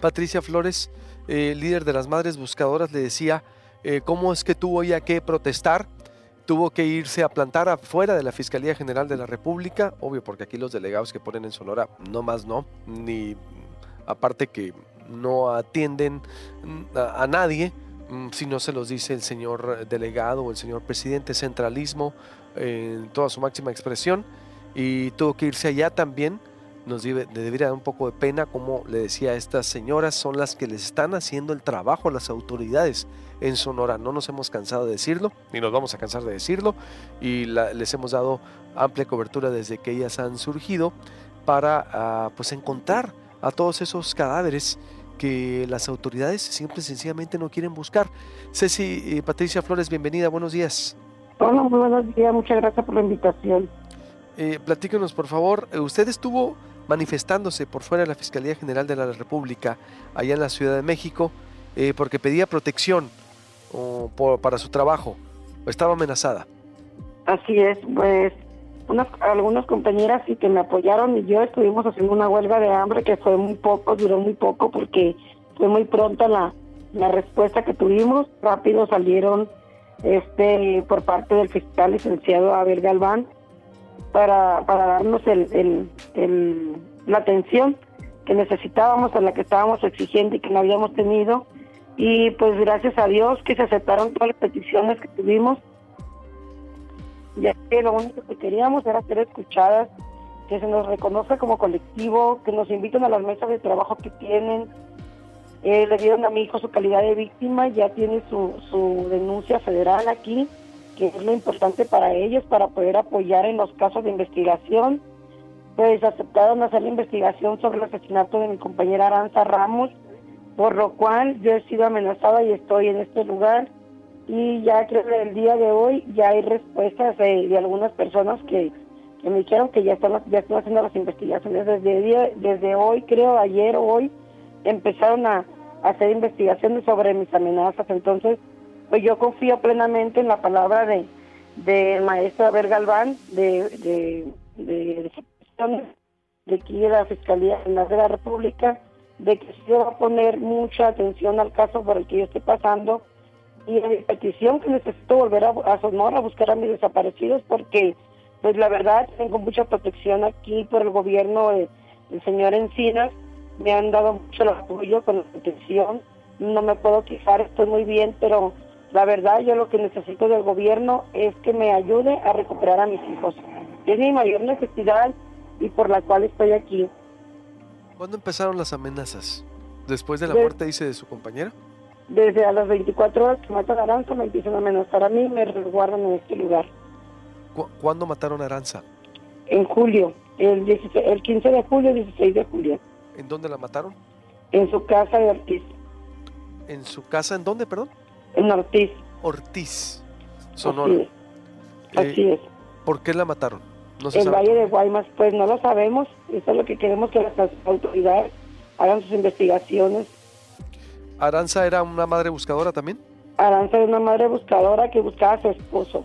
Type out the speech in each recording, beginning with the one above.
Patricia Flores, eh, líder de las Madres Buscadoras, le decía eh, cómo es que tuvo ya que protestar, tuvo que irse a plantar afuera de la Fiscalía General de la República, obvio porque aquí los delegados que ponen en Sonora no más no, ni aparte que no atienden mm, a, nadie mm, si no se los dice el señor delegado o el señor presidente, centralismo en toda su máxima expresión y tuvo que irse allá también nos debe, debería dar un poco de pena, como le decía, estas señoras son las que les están haciendo el trabajo a las autoridades en Sonora. No nos hemos cansado de decirlo, ni nos vamos a cansar de decirlo, y les hemos dado amplia cobertura desde que ellas han surgido para ah, pues encontrar a todos esos cadáveres que las autoridades simple y sencillamente no quieren buscar. Ceci y Patricia Flores, bienvenida, buenos días. Hola, muy buenos días, muchas gracias por la invitación. Eh, platícanos, por favor, eh, usted estuvo manifestándose por fuera de la Fiscalía General de la República, allá en la Ciudad de México, eh, porque pedía protección para su trabajo, estaba amenazada. Así es, pues unas, algunas compañeras sí que me apoyaron y yo estuvimos haciendo una huelga de hambre que fue muy poco, duró muy poco porque fue muy pronta la, la respuesta que tuvimos, rápido salieron este por parte del fiscal licenciado Abel Galván para, para darnos el, la atención que necesitábamos, a la que estábamos exigiendo y que no habíamos tenido. Y pues gracias a Dios que se aceptaron todas las peticiones que tuvimos, ya que lo único que queríamos era ser escuchadas, que se nos reconozca como colectivo, que nos inviten a las mesas de trabajo que tienen. Eh, le dieron a mi hijo su calidad de víctima, ya tiene su, su denuncia federal aquí que es lo importante para ellos, para poder apoyar en los casos de investigación. Pues aceptaron hacer la investigación sobre el asesinato de mi compañera Aranza Ramos, por lo cual yo he sido amenazada y estoy en este lugar. Y ya creo que el día de hoy ya hay respuestas de, algunas personas que, me dijeron que ya están, ya están haciendo las investigaciones. Desde, desde hoy, creo, ayer o hoy, empezaron a hacer investigaciones sobre mis amenazas. Entonces, pues yo confío plenamente en la palabra de del maestro Abel Galván de de, de, de, aquí de la Fiscalía General de la República de que se va a poner mucha atención al caso por el que yo estoy pasando y a mi petición que necesito volver a, a Sonora a buscar a mis desaparecidos porque pues la verdad tengo mucha protección aquí por el gobierno del señor Encinas me han dado mucho apoyo con la protección no me puedo quejar estoy muy bien pero la verdad, yo lo que necesito del gobierno es que me ayude a recuperar a mis hijos. Es mi mayor necesidad y por la cual estoy aquí. ¿Cuándo empezaron las amenazas? ¿Después de la muerte, dice, de su compañera? Desde a las 24 horas que matan a Aranza me empiezan a amenazar a mí y me resguardan en este lugar. ¿Cuándo mataron a Aranza? En julio, el, el 15 de julio, 16 de julio. ¿En dónde la mataron? En su casa de Ortiz. ¿En su casa en dónde, perdón? En Ortiz. Ortiz, Sonora. Así es. Eh, ¿Por qué la mataron? No el Valle de Guaymas, pues no lo sabemos. Eso es lo que queremos que las autoridades hagan sus investigaciones. ¿Aranza era una madre buscadora también? Aranza era una madre buscadora que buscaba a su esposo.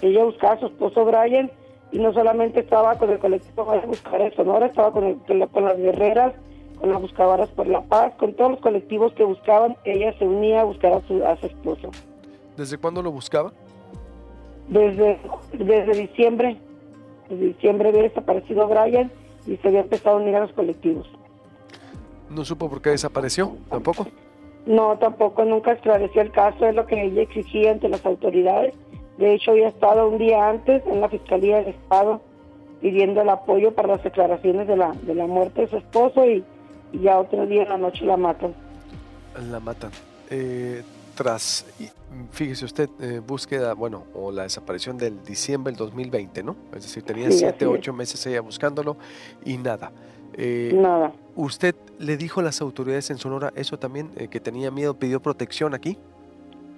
Ella buscaba a su esposo Brian y no solamente estaba con el colectivo de buscar de Sonora, estaba con, con las guerreras con las buscadoras por la paz, con todos los colectivos que buscaban, ella se unía a buscar a su, a su esposo. ¿Desde cuándo lo buscaba? Desde, desde diciembre. Desde diciembre había desaparecido Brian y se había empezado a unir a los colectivos. ¿No supo por qué desapareció? ¿Tampoco? No, tampoco, nunca esclareció el caso, es lo que ella exigía ante las autoridades. De hecho, había estado un día antes en la Fiscalía del Estado pidiendo el apoyo para las declaraciones de la, de la muerte de su esposo y y ya otro día en la noche la matan. La matan. Eh, tras, fíjese usted, eh, búsqueda, bueno, o la desaparición del diciembre del 2020, ¿no? Es decir, tenía siete, ocho meses ella buscándolo y nada. Eh, nada. ¿Usted le dijo a las autoridades en Sonora eso también, que tenía miedo, pidió protección aquí?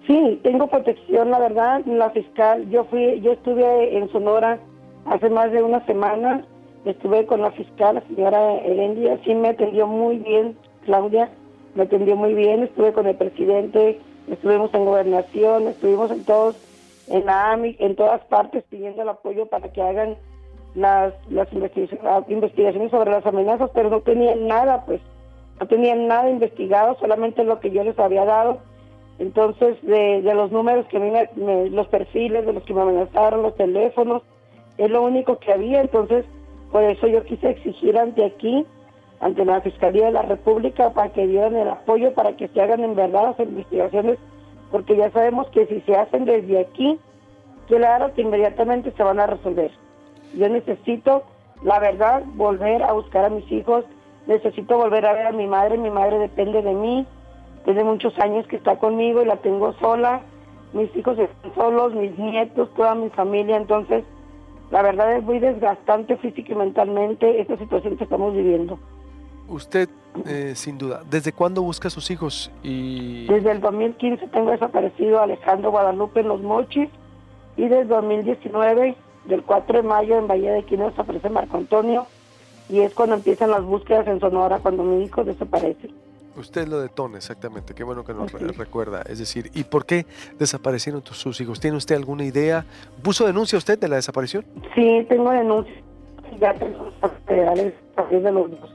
Sí, tengo protección, la verdad, la fiscal, yo fui, yo estuve en Sonora hace más de una semana estuve con la fiscal, la señora Herendia, sí me atendió muy bien, Claudia, me atendió muy bien, estuve con el presidente, estuvimos en gobernación, estuvimos en todos, en la AMI, en todas partes pidiendo el apoyo para que hagan las, las investigaciones, sobre las amenazas, pero no tenían nada, pues no tenían nada investigado, solamente lo que yo les había dado. Entonces, de, los números que me, los perfiles de los que me amenazaron, los teléfonos, es lo único que había. Entonces, por eso yo quise exigir ante aquí, ante la Fiscalía de la República, para que dieran el apoyo para que se hagan en verdad las investigaciones, porque ya sabemos que si se hacen desde aquí, claro que inmediatamente se van a resolver. Yo necesito, la verdad, volver a buscar a mis hijos, necesito volver a ver a mi madre, mi madre depende de mí, tiene muchos años que está conmigo y la tengo sola, mis hijos están solos, mis nietos, toda mi familia, entonces la verdad es muy desgastante física y mentalmente esta situación que estamos viviendo. Usted, eh, sin duda, ¿desde cuándo busca a sus hijos? Y... Desde el 2015 tengo desaparecido a Alejandro Guadalupe en Los Mochis y desde 2019, del 4 de mayo en Bahía de Quino desaparece Marco Antonio y es cuando empiezan las búsquedas en Sonora cuando mi hijo desaparece. Usted lo detona, exactamente. Qué bueno que nos recuerda. Es decir, ¿y por qué desaparecieron sus hijos? ¿Tiene usted alguna idea? ¿Puso denuncia usted de la desaparición? Sí, tengo denuncia. Ya tengo federales de los dos.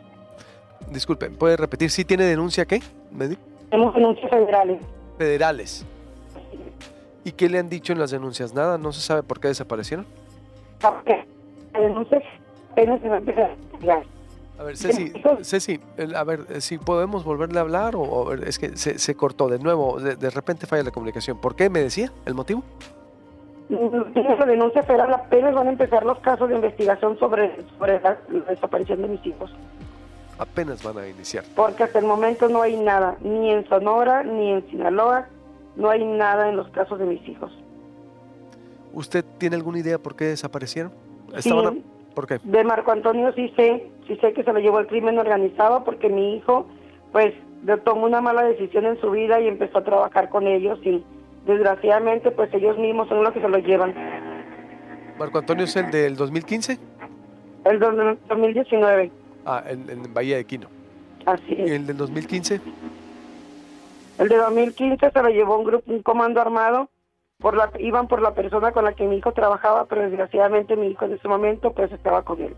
Disculpe, ¿puede repetir? ¿Sí tiene denuncia qué? Tenemos denuncias federales. Federales. ¿Y qué le han dicho en las denuncias? ¿Nada? ¿No se sabe por qué desaparecieron? Porque la denuncia apenas se va a empezar a ver, Ceci, Ceci, a ver, eh, si podemos volverle a hablar o, es que se, cortó de nuevo, de, repente falla la comunicación. ¿Por qué me decía el motivo? La denuncia federal apenas van a empezar los casos de investigación sobre, sobre la, desaparición de mis hijos. Apenas van a iniciar. Porque hasta el momento no hay nada, ni en Sonora, ni en Sinaloa, no hay nada en los casos de mis hijos. ¿Usted tiene alguna idea por qué desaparecieron? ¿Estaban ¿Por qué? De Marco Antonio sí sé, sí sé que se lo llevó el crimen organizado porque mi hijo, pues, tomó una mala decisión en su vida y empezó a trabajar con ellos y desgraciadamente, pues ellos mismos son los que se lo llevan. ¿Marco Antonio es el del 2015? El 2019. Ah, en, en Bahía de Quino. Así es. ¿Y el del 2015? El de 2015 se lo llevó un grupo, un comando armado por la, iban por la persona con la que mi hijo trabajaba, pero desgraciadamente mi hijo en ese momento pues estaba con él.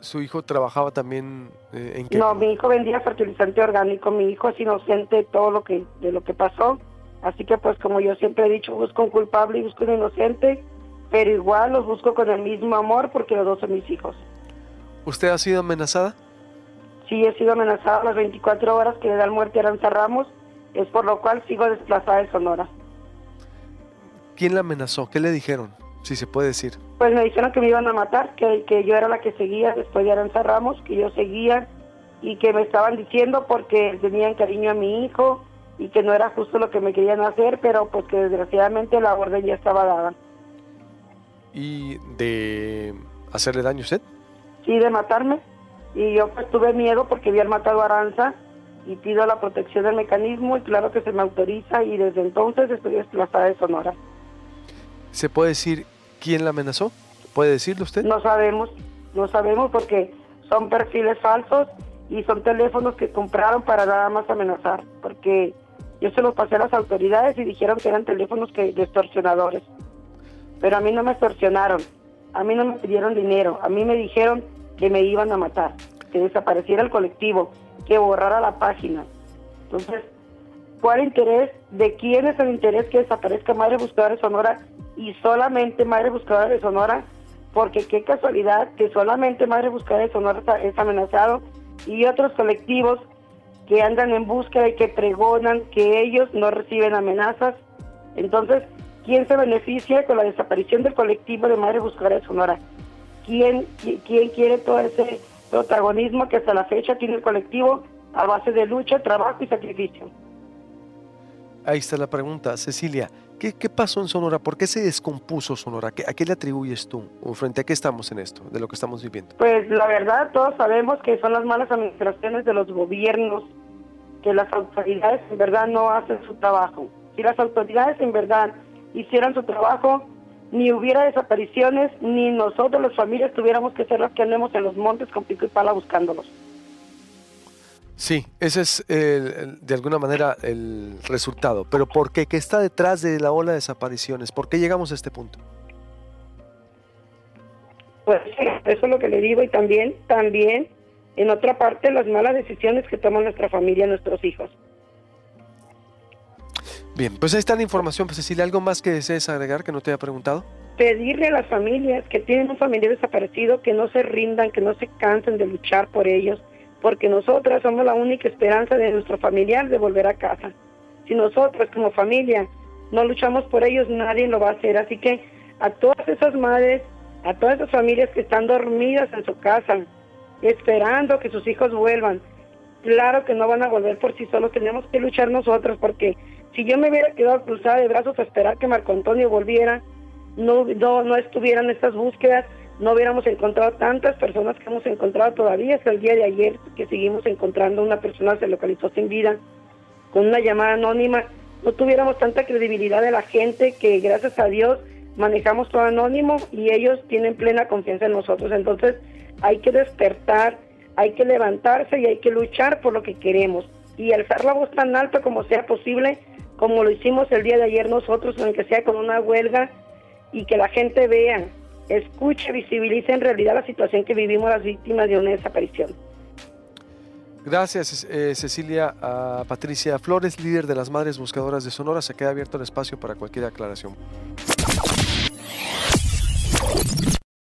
¿Su hijo trabajaba también eh, en qué? No, mi hijo vendía fertilizante orgánico, mi hijo es inocente de todo lo que, de lo que pasó, así que pues como yo siempre he dicho, busco un culpable y busco un inocente, pero igual los busco con el mismo amor porque los dos son mis hijos. ¿Usted ha sido amenazada? Sí, he sido amenazada las 24 horas que le da muerte a Aranza Ramos, es por lo cual sigo desplazada de Sonora. ¿Quién la amenazó? ¿Qué le dijeron? Si se puede decir. Pues me dijeron que me iban a matar, que, que yo era la que seguía después de Aranza Ramos, que yo seguía y que me estaban diciendo porque tenían cariño a mi hijo y que no era justo lo que me querían hacer, pero pues que desgraciadamente la orden ya estaba dada. ¿Y de hacerle daño a usted? Sí, de matarme. Y yo pues tuve miedo porque habían matado a Aranza y pido la protección del mecanismo y claro que se me autoriza y desde entonces estoy desplazada de Sonora. ¿Se puede decir quién la amenazó? ¿Puede decirlo usted? No sabemos, no sabemos porque son perfiles falsos y son teléfonos que compraron para nada más amenazar, porque yo se los pasé a las autoridades y dijeron que eran teléfonos que de extorsionadores. Pero a mí no me extorsionaron, a mí no me pidieron dinero, a mí me dijeron que me iban a matar, que desapareciera el colectivo, que borrara la página. Entonces, ¿cuál interés? ¿De quién es el interés que desaparezca Madre Buscadora de Sonora y solamente Madre Buscadora de Sonora, porque qué casualidad que solamente Madre Buscadora de Sonora es amenazado y otros colectivos que andan en búsqueda y que pregonan que ellos no reciben amenazas. Entonces, ¿quién se beneficia con la desaparición del colectivo de Madre Buscadora de Sonora? ¿Quién, quién quiere todo ese protagonismo que hasta la fecha tiene el colectivo a base de lucha, trabajo y sacrificio? Ahí está la pregunta, Cecilia. ¿Qué, pasó en Sonora? ¿Por qué se descompuso Sonora? ¿A qué le atribuyes tú? ¿O frente a qué estamos en esto, de lo que estamos viviendo? Pues la verdad, todos sabemos que son las malas administraciones de los gobiernos, que las autoridades en verdad no hacen su trabajo. Si las autoridades en verdad hicieran su trabajo, ni hubiera desapariciones, ni nosotros, las familias, tuviéramos que ser las que andemos en los montes con pico y pala buscándolos. Sí, ese es de alguna manera el resultado. Pero ¿por qué? ¿Qué está detrás de la ola de desapariciones? ¿Por qué llegamos a este punto? Pues eso es lo que le digo y también, también en otra parte las malas decisiones que toma nuestra familia, nuestros hijos. Bien, pues ahí está la información, pues Cecilia, ¿algo más que desees agregar que no te haya preguntado? Pedirle a las familias que tienen un familiar desaparecido que no se rindan, que no se cansen de luchar por ellos, porque nosotras somos la única esperanza de nuestro familiar de volver a casa. Si nosotras como familia no luchamos por ellos, nadie lo va a hacer. Así que a todas esas madres, a todas esas familias que están dormidas en su casa, esperando que sus hijos vuelvan, claro que no van a volver por sí solos, tenemos que luchar nosotros, porque si yo me hubiera quedado cruzada de brazos a esperar que Marco Antonio volviera, no, no, no estuvieran estas búsquedas, no hubiéramos encontrado tantas personas que hemos encontrado todavía hasta el día de ayer, que seguimos encontrando una persona se localizó sin vida con una llamada anónima, no tuviéramos tanta credibilidad de la gente que gracias a Dios manejamos todo anónimo y ellos tienen plena confianza en nosotros. Entonces hay que despertar, hay que levantarse y hay que luchar por lo que queremos y alzar la voz tan alta como sea posible, como lo hicimos el día de ayer nosotros, aunque sea con una huelga y que la gente vea escuche, visibilice en realidad la situación que vivimos las víctimas de una desaparición. Gracias, eh, Cecilia. A Patricia Flores, líder de las Madres Buscadoras de Sonora, se queda abierto el espacio para cualquier aclaración.